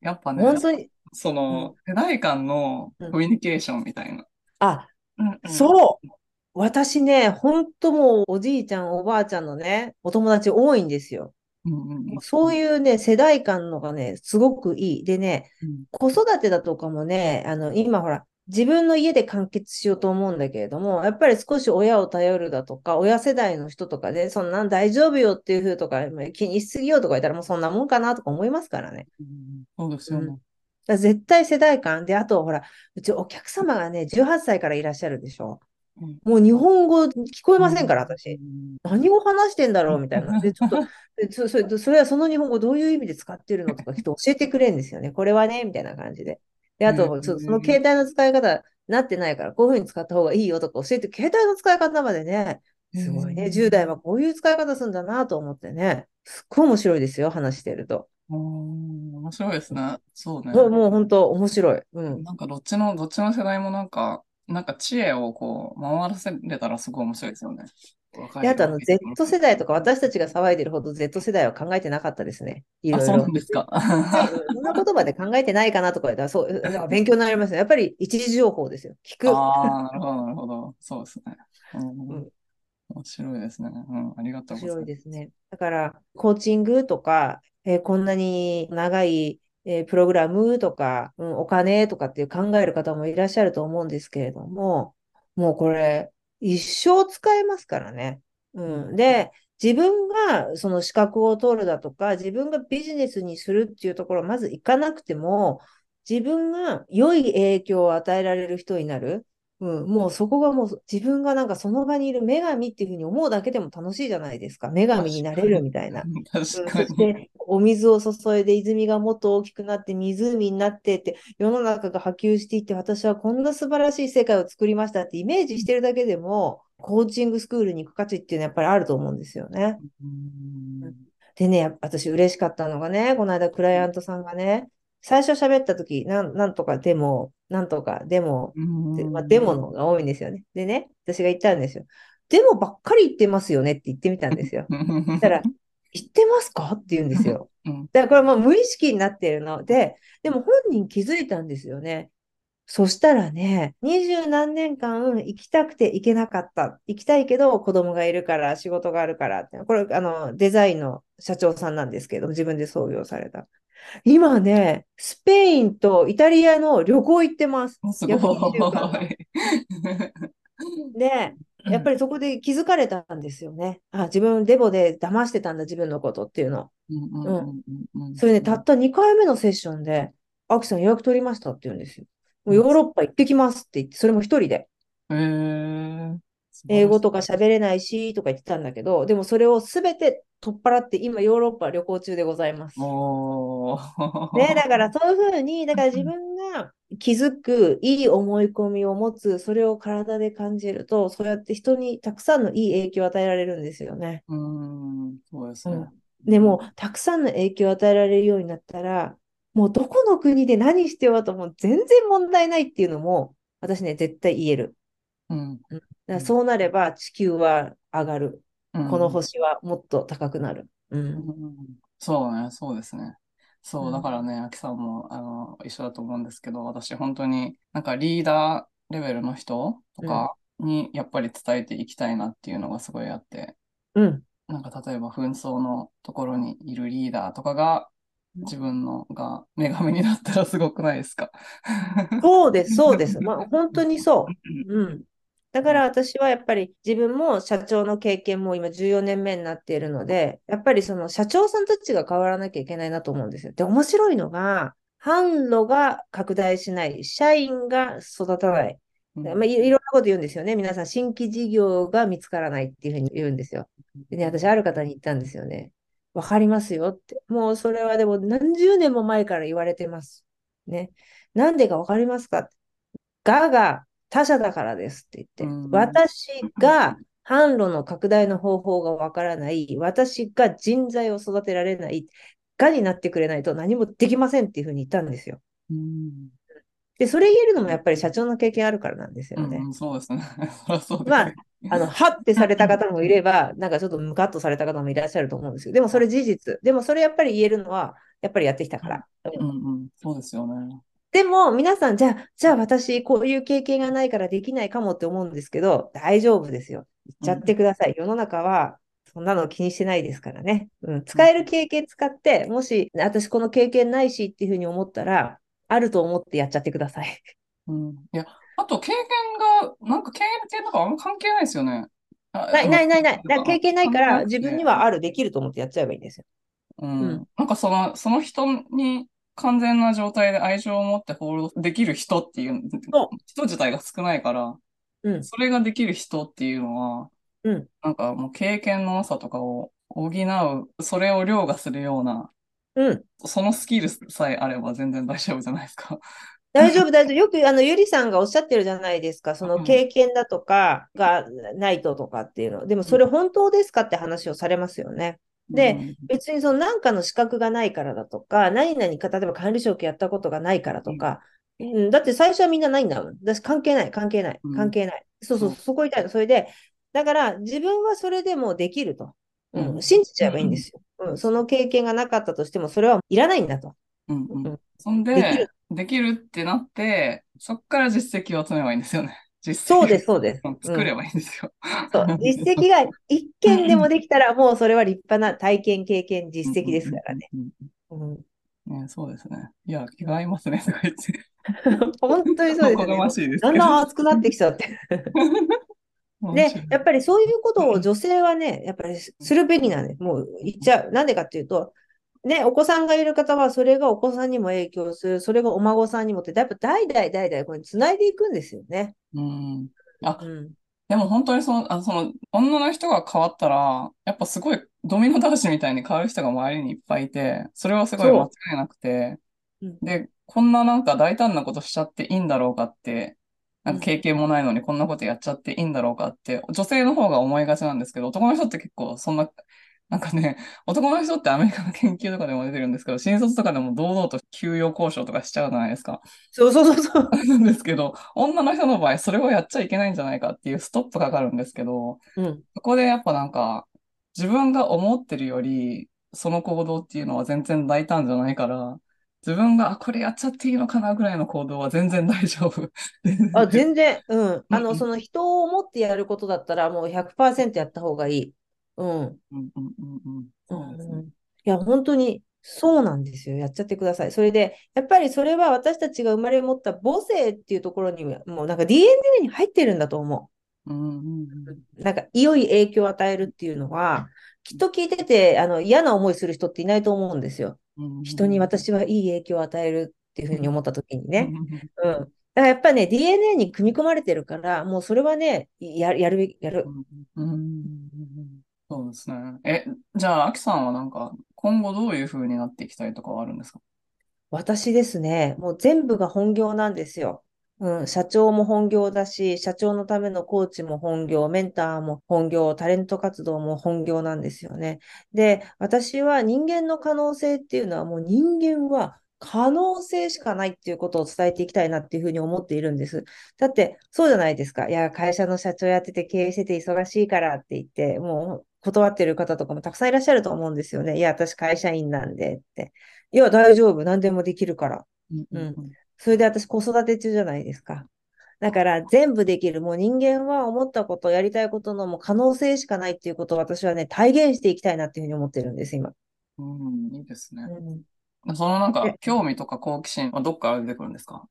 やっぱね、本当に、その、世代間のコミュニケーションみたいな。あ、うんうんそう。私ね、本当もうおじいちゃん、おばあちゃんのね、お友達多いんですよ。うんうんうんそういうね、世代間のがね、すごくいい。でね、うん子育てだとかもね、あの、今ほら、自分の家で完結しようと思うんだけれども、やっぱり少し親を頼るだとか、親世代の人とかで、そんなん大丈夫よっていうふうとか、まあ気にしすぎよとか言ったらもうそんなもんかなとか思いますからね。うんそうですよね。絶対世代間で、あとほら、うちお客様がね、18歳からいらっしゃるでしょ。うんもう日本語聞こえませんから、私。うん何語話してんだろうみたいな。で、ちょっと、でそそれそれはその日本語どういう意味で使ってるのとか、人教えてくれるんですよね。これはね、みたいな感じで。で、あと、その携帯の使い方、なってないから、こういうふうに使った方がいいよとか教えて、携帯の使い方までね、すごいね。うん10代はこういう使い方するんだなと思ってね。すっごい面白いですよ、話してると。うん面白いですね。そうね。もうもう本当面白い。うん。なんかどっちの、どっちの世代もなんか、なんか知恵をこう、回らせれたらすごい面白いですよね。で、あとあの、Z 世代とか、私たちが騒いでるほど Z 世代は考えてなかったですね。いろあ、いろそうなん。ですか。はいそんな言葉で考えてないかなとか言ったら、そう、だから勉強になりますね。やっぱり一時情報ですよ。聞く。ああ、なるほど、なるほど。そうですね。うんうん面白いですね。うん、ありがとう面ございます。白いですね。だから、コーチングとか、えーこんなに長い、えープログラムとか、うん、お金とかっていう考える方もいらっしゃると思うんですけれども、もうこれ、一生使えますからね。うん、で、自分がその資格を取るだとか、自分がビジネスにするっていうところ、まず行かなくても、自分が良い影響を与えられる人になる。うん、もうそこがもう自分がなんかその場にいる女神っていうふうに思うだけでも楽しいじゃないですか。女神になれるみたいな。確うんそ。して、お水を注いで泉がもっと大きくなって湖になってって、世の中が波及していって、私はこんな素晴らしい世界を作りましたってイメージしてるだけでも、コーチングスクールに行く価値っていうのはやっぱりあると思うんですよね。うんでね、私嬉しかったのがね、この間クライアントさんがね、最初喋った時なん、なんとかでも、なんとかでも、でまあ、デモの方が多いんですよね。でね、私が言ったんですよ。デモばっかり言ってますよねって言ってみたんですよ。そしたら、言ってますかって言うんですよ。うんだからこれはもう無意識になってるので、でも本人気づいたんですよね。そしたらね、二十何年間行きたくて行けなかった。行きたいけど子供がいるから、仕事があるからって。これ、あの、デザインの社長さんなんですけど、自分で創業された。今ね、スペインとイタリアの旅行行ってます。すご約2週間のい。で、やっぱりそこで気づかれたんですよね。あ、自分デボで騙してたんだ、自分のことっていうの。それね、たった2回目のセッションで、アキさん予約取りましたって言うんですよ。もうヨーロッパ行ってきますって言って、それも一人で。へー英語とか喋れないし、とか言ってたんだけど、でもそれをすべて取っ払って、今ヨーロッパ旅行中でございます。ね、だからそういうふうに、だから自分が気づく、いい思い込みを持つ、それを体で感じると、そうやって人にたくさんのいい影響を与えられるんですよね。うん、そうですね。でも、たくさんの影響を与えられるようになったら、もうどこの国で何してようとも全然問題ないっていうのも、私ね、絶対言える。うん、だそうなれば地球は上がる。うんこの星はもっと高くなる。う。うんんそうね、そうですね。そうう、んだからね、アキさんも、あの、一緒だと思うんですけど、私、本当に、なんかリーダーレベルの人とかに、やっぱり伝えていきたいなっていうのがすごいあって、うん。なんか例えば紛争のところにいるリーダーとかが、自分のが女神になったらすごくないですか？そうです、そうです。まあ、本当にそう。うん。だから私はやっぱり自分も社長の経験も今14年目になっているので、やっぱりその社長さんたちが変わらなきゃいけないなと思うんですよ。で、面白いのが、販路が拡大しない、社員が育たない。まあ、いいろんなこと言うんですよね。皆さん、新規事業が見つからないっていうふうに言うんですよ。でね、私、ある方に言ったんですよね。わかりますよって。もうそれはでも何十年も前から言われてます。ね。なんでかわかりますかがが他者だからですって言って。うん私が販路の拡大の方法がわからない。私が人材を育てられない。がになってくれないと何もできませんっていうふうに言ったんですよ。うんで、それ言えるのもやっぱり社長の経験あるからなんですよね。うん、そうですね。すまああの、はってされた方もいれば、なんかちょっとムカッとされた方もいらっしゃると思うんですけど、でもそれ事実。でもそれやっぱり言えるのは、やっぱりやってきたから。うんうん、そうですよね。でも皆さん、じゃあ、じゃあ私、こういう経験がないからできないかもって思うんですけど、大丈夫ですよ。言っちゃってください。世の中は、そんなの気にしてないですからね。うん、使える経験使って、もし、私この経験ないしっていうふうに思ったら、あると思ってやっちゃってください。うん、いや、あと経験が、なんか経験とかあんま関係ないですよね。あないないないない。だ経験ないから、自分にははある、できると思ってやっちゃえばいいんですよ。うんうんなんかその、その人に完全な状態で愛情を持ってホールドできる人っていう、人自体が少ないから、うんそれができる人っていうのは、うんなんかもう経験のなさとかを補う、それを凌駕するような、うん。そのスキルさえあれば全然大丈夫じゃないですか。大丈夫、大丈夫。よく、あの、ゆりさんがおっしゃってるじゃないですか。そのうん経験だとかがないととかっていうの。でも、それ本当ですかって話をされますよね。で別にその何かの資格がないからだとか、何々か、例えば管理職やったことがないからとか、うん、だって最初はみんなないんだもん。私関係ない、関係ないうん、関係ない。そうそう、うんそこ言いたいの。それで、だから自分はそれでもできると。うんうん信じちゃえばいいんですよ、うん。その経験がなかったとしても、それはいらないんだと。うんうんうんそんできでる、できるってなって、そっから実績を積めばいいんですよね。実績そうです、そうです。作ればいいんですよ。そう、実績が一件でもできたら、もうそれは立派な体験、経験、実績ですからね。うんうんうん、うん。ね、そうですね。いや、気が合いますね、とか言って。本当にそうですね。しいです。だんだん熱くなってきちゃって。で、やっぱりそういうことを女性はね、やっぱりするべきなんです。もう言っちゃう。なんでかっていうと、ね、お子さんがいる方は、それがお子さんにも影響する、それがお孫さんにもって、やっぱ代々代々これ繋いでいくんですよね。うん。あ、うん。でも本当にその、あその、女の人が変わったら、やっぱすごいドミノ倒しみたいに変わる人が周りにいっぱいいて、それはすごい間違いなくて、うんで、こんななんか大胆なことしちゃっていいんだろうかって、なんか経験もないのにこんなことやっちゃっていいんだろうかって、女性の方が思いがちなんですけど、男の人って結構そんな、なんかね、男の人ってアメリカの研究とかでも出てるんですけど、新卒とかでも堂々と給与交渉とかしちゃうじゃないですか。そうそうそうそう。なんですけど、女の人の場合、それをやっちゃいけないんじゃないかっていうストップかかるんですけど、うん。そこでやっぱなんか、自分が思ってるより、その行動っていうのは全然大胆じゃないから、自分が、あ、これやっちゃっていいのかなぐらいの行動は全然大丈夫。あ、全然、うん。あの、その人を思ってやることだったら、もう100%やった方がいい。うん。うんうんうんうん。そうですね。うんいや、本当にそうなんですよ。やっちゃってください。それで、やっぱりそれは私たちが生まれ持った母性っていうところにも、もうなんか DNA に入ってるんだと思うんうんうんう。なんか良い影響を与えるっていうのは、きっと聞いてて、あの、嫌な思いする人っていないと思うんですよ。うんうん。人に私はいい影響を与えるっていうふうに思った時にうんね。うん。だからやっぱね、DNA に組み込まれてるから、もうそれはね、ややるべき、やる。うんうんそうですね。え、じゃあ、アキさんはなんか、今後どういう風になっていきたいとかはあるんですか？私ですね、もう全部が本業なんですよ。うん、社長も本業だし、社長のためのコーチも本業、メンターも本業、タレント活動も本業なんですよね。で、私は人間の可能性っていうのはもう人間は可能性しかないっていうことを伝えていきたいなっていうふうに思っているんです。だって、そうじゃないですか。いや、会社の社長やってて経営してて忙しいからって言って、もう断ってる方とかもたくさんいらっしゃると思うんですよね。いや、私会社員なんでって。いや、大丈夫。何でもできるから。うんそれで私子育て中じゃないですか。だから全部できる。もう人間は思ったこと、やりたいことのもう可能性しかないっていうことを私はね、体現していきたいなっていうふうに思ってるんです、今。うん、いいですね。うんそのなんかで、興味とか好奇心はどっから出てくるんですか？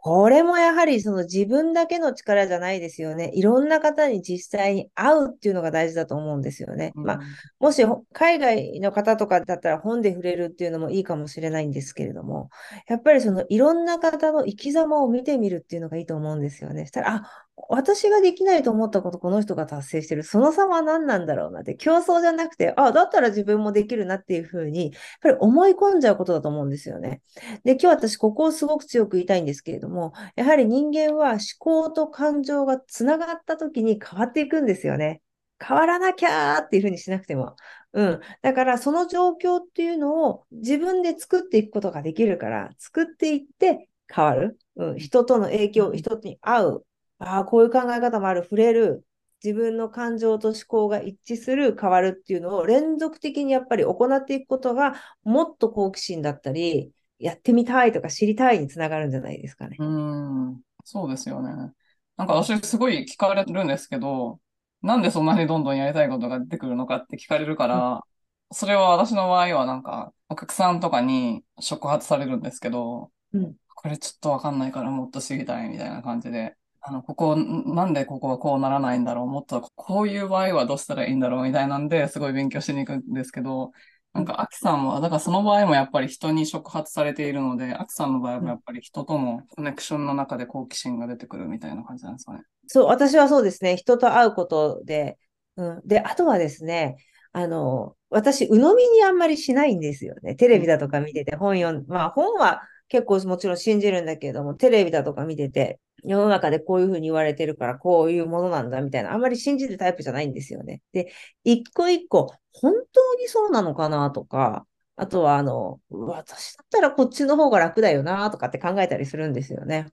これもやはりその自分だけの力じゃないですよね。いろんな方に実際に会うっていうのが大事だと思うんですよね。まあ、もしほ海外の方とかだったら本で触れるっていうのもいいかもしれないんですけれども、やっぱりそのいろんな方の生き様を見てみるっていうのがいいと思うんですよね。したら、あ、私ができないと思ったことこの人が達成してる。その差は何なんだろうなって、競争じゃなくて、あ、だったら自分もできるなっていうふうに、やっぱり思い込んじゃうことだと思うんですよね。で、今日私ここをすごく強く言いたいんですけれども、やはり人間は思考と感情がつながった時に変わっていくんですよね。変わらなきゃーっていうふうにしなくても。うん。だからその状況っていうのを自分で作っていくことができるから、作っていって変わる。うん。人との影響、人に会う。ああ、こういう考え方もある。触れる。自分の感情と思考が一致する、変わるっていうのを連続的にやっぱり行っていくことが、もっと好奇心だったり、やってみたいとか知りたいにつながるんじゃないですかね。うん、そうですよね。なんか私すごい聞かれるんですけど、なんでそんなにどんどんやりたいことが出てくるのかって聞かれるから、それは私の場合はなんか、お客さんとかに触発されるんですけど、うんこれちょっとわかんないからもっと知りたいみたいな感じで、あの、ここ、んなんでここはこうならないんだろうもっとこういう場合はどうしたらいいんだろうみたいなんで、すごい勉強しに行くんですけど、なんか、アキさんも、だからその場合もやっぱり人に触発されているので、アキさんの場合はやっぱり人とのコネクションの中で好奇心が出てくるみたいな感じなんですかね。そう、私はそうですね。人と会うことで。うん。で、あとはですね、あの、私、鵜呑みにあんまりしないんですよね。テレビだとか見てて、本読ん、まあ本は結構もちろん信じるんだけれども、テレビだとか見てて、世の中でこういうふうに言われてるから、こういうものなんだみたいな、あんまり信じるタイプじゃないんですよね。で、一個一個、本当にそうなのかなとか、あとは、あの、私だったらこっちの方が楽だよなとかって考えたりするんですよね。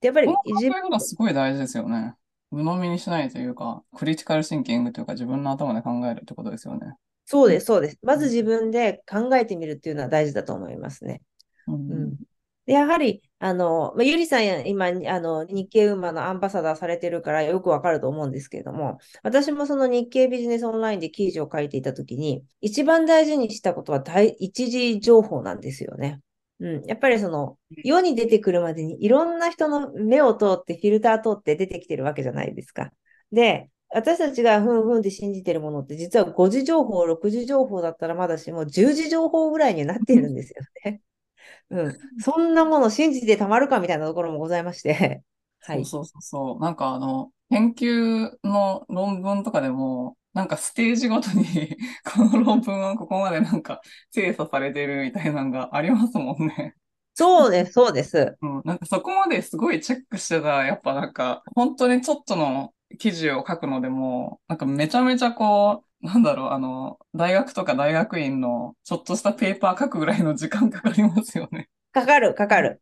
でやっぱりこの考自え方すごい大事ですよね。鵜呑みにしないというか、クリティカルシンキングというか自分の頭で考えるってことですよね。そうです、そうです。まず自分で考えてみるっていうのは大事だと思いますね。ううんん。で、やはり、あの、まあ、ゆりさんや今、あの、日経ウーマンのアンバサダーされてるからよくわかると思うんですけれども、私もその日経ビジネスオンラインで記事を書いていたときに、一番大事にしたことは第一次情報なんですよね。うん。やっぱりその、世に出てくるまでにいろんな人の目を通ってフィルター通って出てきてるわけじゃないですか。で、私たちがふんふんって信じてるものって実は5次情報、6次情報だったらまだしも10次情報ぐらいになっているんですよね。うん。そんなもの信じてたまるかみたいなところもございまして。はい。そうそうそうそう。なんかあの、研究の論文とかでも、なんかステージごとに この論文はここまでなんか精査されてるみたいなのがありますもんね。そうです、そうです。うん。なんかそこまですごいチェックしてたら、やっぱなんか、本当にちょっとの記事を書くのでも、なんかめちゃめちゃこう、なんだろう、あの、大学とか大学院のちょっとしたペーパー書くぐらいの時間かかりますよね。かかる、かかる。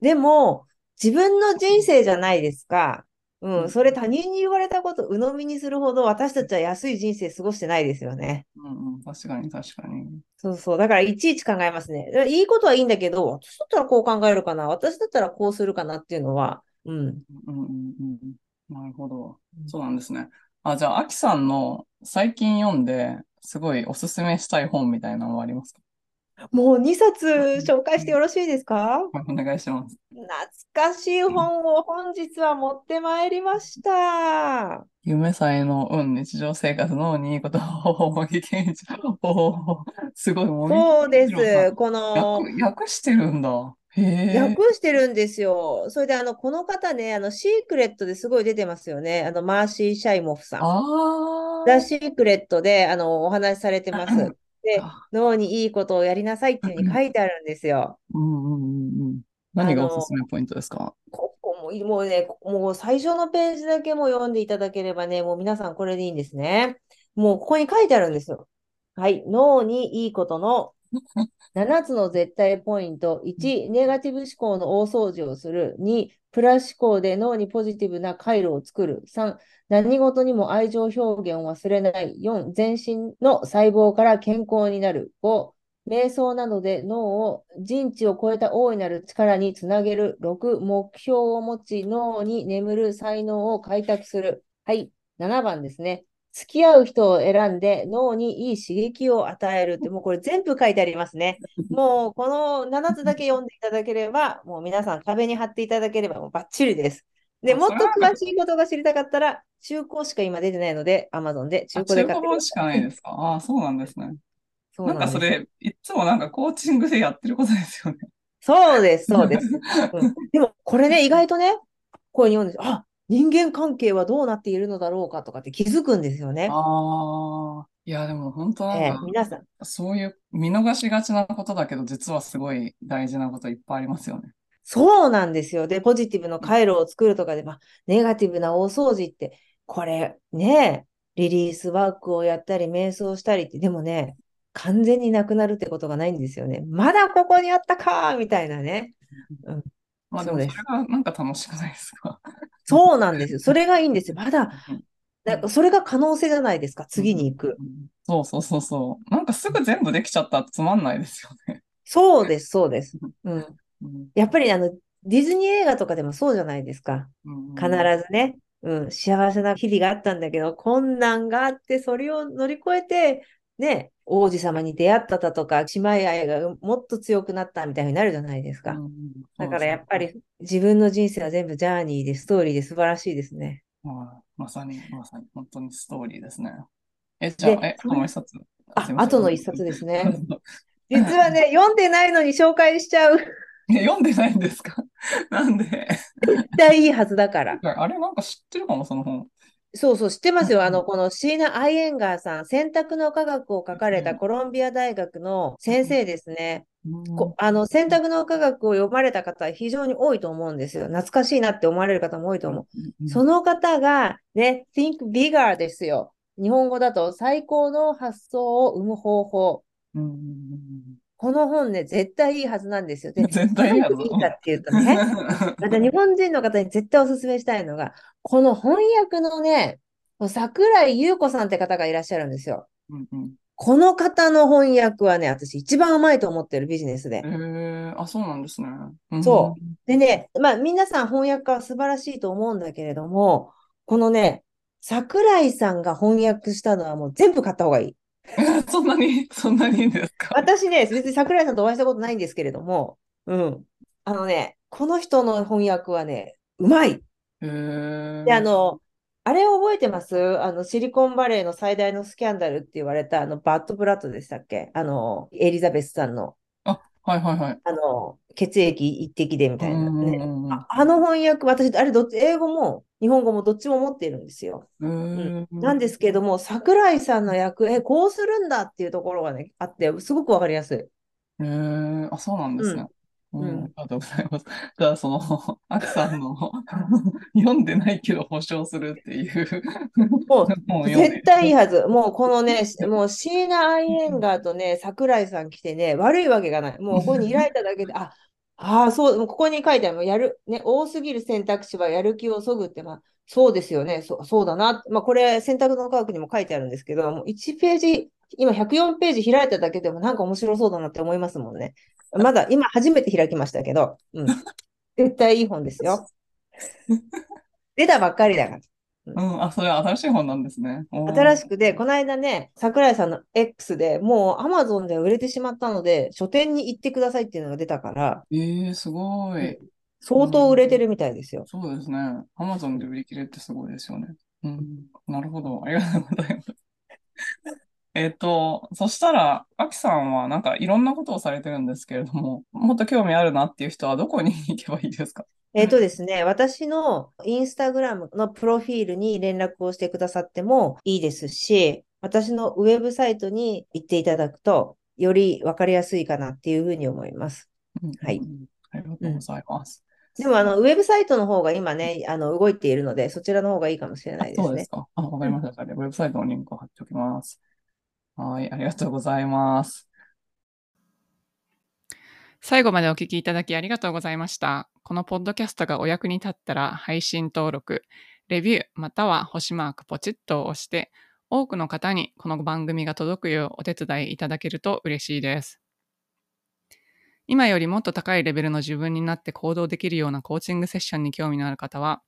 でも、自分の人生じゃないですか。うん、それ他人に言われたこと鵜呑みにするほど私たちは安い人生過ごしてないですよね。うんうん、確かに確かに。そうそう。だからいちいち考えますね。いいことはいいんだけど、私だったらこう考えるかな。私だったらこうするかなっていうのは、うん。うんうんうん。なるほど。そうなんですね。あ、じゃあ、アキさんの最近読んで、すごいおすすめしたい本みたいなのはありますか？もう2冊紹介してよろしいですか？お願いします。懐かしい本を本日は持ってまいりました。夢才能、運、日常生活のいいこと、茂木健一郎、おー、すごい、そうです。この、訳、訳してるんだ。訳してるんですよ。それで、あの、この方ね、あの、シークレットですごい出てますよね。あの、マーシー・シャイモフさん。あザ・シークレットで、あの、お話しされてます。であ、脳にいいことをやりなさいっていうふうに書いてあるんですよ。うんうんうんうん。何がおすすめポイントですか？ここももうね、もう最初のページだけも読んでいただければね、もう皆さんこれでいいんですね。もうここに書いてあるんですよ。はい。脳にいいことの 7つの絶対ポイント。1、ネガティブ思考の大掃除をする。2、プラス思考で脳にポジティブな回路を作る。3、何事にも愛情表現を忘れない。4、全身の細胞から健康になる。5、瞑想などで脳を人知を超えた大いなる力につなげる。6、目標を持ち脳に眠る才能を開拓する。はい。7番ですね。付き合う人を選んで脳にいい刺激を与えるって、もうこれ全部書いてありますね。もうこの7つだけ読んでいただければ、もう皆さん壁に貼っていただければもうバッチリです。で、あもっと詳しいことが知りたかったら、中古しか今出てないので、Amazon で中あ、中古で買ってくだ古本しかさ。ないいですか？ああ、そうなんですね。そうなんかそ。れ、いつもなんかコーチングでやってることですよね。そうです、そうです。うん、でも、これね、意外とね、こういうふうに読んで、あ、人間関係はどうなっているのだろうかとかって気づくんですよね。ああ、いや、でも本当なんええか、皆さん。そういう見逃しがちなことだけど、実はすごい大事なこといっぱいありますよね。そうなんですよ。で、ポジティブの回路を作るとかで、まあ、ネガティブな大掃除って、これね、リリースワークをやったり、瞑想したりって、でもね、完全になくなるってことがないんですよね。まだここにあったかみたいなね。うん、まあで。もそれがなんか楽しくないですか？そうなんですよ。それがいいんですよ。まだ、うんなんかそれが可能性じゃないですか？次に行く。そうそうそうそう。なんかすぐ全部できちゃったらつまんないですよね。そうです、そうです。うん。うんやっぱりあの、ディズニー映画とかでもそうじゃないですか。うん必ずね、うん、幸せな日々があったんだけど、困難があって、それを乗り越えて、ね、王子様に出会っただとか、姉妹愛がもっと強くなったみたいになるじゃないですか。うんだからやっぱり自分の人生は全部ジャーニーで、ストーリーで素晴らしいですね。はいまさに、まさに、本当にストーリーですね。え、じゃあ、でえ、あともう一冊。ああとの一冊ですね。実はね、読んでないのに紹介しちゃう。え読んでないんですか？なんで？絶対いいはずだから。あれなんか知ってるかも、その本。そうそう、知ってますよ。あうんの、このシーナ・アイエンガーさん、選択の科学を書かれたコロンビア大学の先生ですね。こあの、選択の科学を読まれた方、非常に多いと思うんですよ。懐かしいなって思われる方も多いと思う。その方が、ね、think bigger ですよ。日本語だと最高の発想を生む方法。この本ね、絶対いいはずなんですよ。で、絶対いいはずいいかっていうとね、また日本人の方に絶対お勧めしたいのが、この翻訳のね、桜井優子さんって方がいらっしゃるんですよ。うんうんこの方の翻訳はね、私一番うまいと思ってるビジネスで。えー、あ、そうなんですね。うんそう。でね、まあ皆さん翻訳家は素晴らしいと思うんだけれども、このね、桜井さんが翻訳したのはもう全部買った方がいい。そんなに、そんなにですか？私ね、別に桜井さんとお会いしたことないんですけれども、うん。あのね、この人の翻訳はね、うまい。で、あの、あれを覚えてます？あの、シリコンバレーの最大のスキャンダルって言われた、あの、バッドブラッドでしたっけ？あの、エリザベスさんの、あ、はいはいはい。あの、血液一滴でみたいなね。ああの翻訳、私、あれどっち、英語も日本語もどっちも持っているんですよ。うん。なんですけども、桜井さんの役、え、こうするんだっていうところがね、あって、すごくわかりやすい。へーあ、そうなんですね。うんありがとうございます。じゃあ、その、アキさんの 読んでないけど保証するっていうもう 絶対いいはず。もうこのね、もうシーナ・アイエンガーとね、桜井さん来てね、悪いわけがない。もうここに開いただけで、あ、ああ、そう、ここに書いてある、やる、ね、多すぎる選択肢はやる気をそぐって、まあ、そうですよね、そう、そうだな。まあ、これ、選択の科学にも書いてあるんですけど、もう1ページ、今104ページ開いただけでもなんか面白そうだなって思いますもんね。まだ、今初めて開きましたけど、うん。絶対いい本ですよ。出たばっかりだから。うん、あ、それは新しい本なんですね。し新しくで、この間ね、桜井さんの X でもう Amazon で売れてしまったので、書店に行ってくださいっていうのが出たから、えー、すごい。うん相当売れてるみたいですよ。そうですね。アマゾンで売り切れってすごいですよね。うん。なるほど。ありがとうございます。えっと、そしたら、アキさんはなんかいろんなことをされてるんですけれども、もっと興味あるなっていう人はどこに行けばいいですか？えっとですね、私のインスタグラムのプロフィールに連絡をしてくださってもいいですし、私のウェブサイトに行っていただくと、よりわかりやすいかなっていうふうに思います。はいうんありがとうございます。でも、あの、ウェブサイトの方が今ね、あの、動いているので、そちらの方がいいかもしれないですねそうです。か。あ、わかりました。じゃあ、ウェブサイトのリンクを貼っておきます。はい、ありがとうございます。最後までお聞きいただきありがとうございました。このポッドキャストがお役に立ったら配信登録、レビューまたは星マークポチッと押して多くの方にこの番組が届くようお手伝いいただけると嬉しいです。今よりもっと高いレベルの自分になって行動できるようなコーチングセッションに興味のある方は、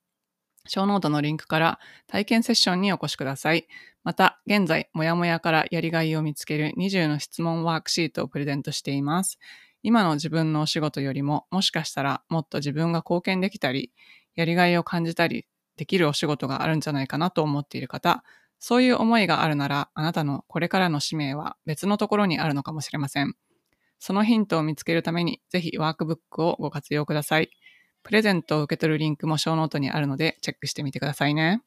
ショーノートのリンクから体験セッションにお越しください。また、現在、もやもやからやりがいを見つける20の質問ワークシートをプレゼントしています。今の自分のお仕事よりも、もしかしたらもっと自分が貢献できたり、やりがいを感じたりできるお仕事があるんじゃないかなと思っている方、そういう思いがあるなら、あなたのこれからの使命は別のところにあるのかもしれません。そのヒントを見つけるために、ぜひワークブックをご活用ください。プレゼントを受け取るリンクもショーノートにあるので、チェックしてみてくださいね。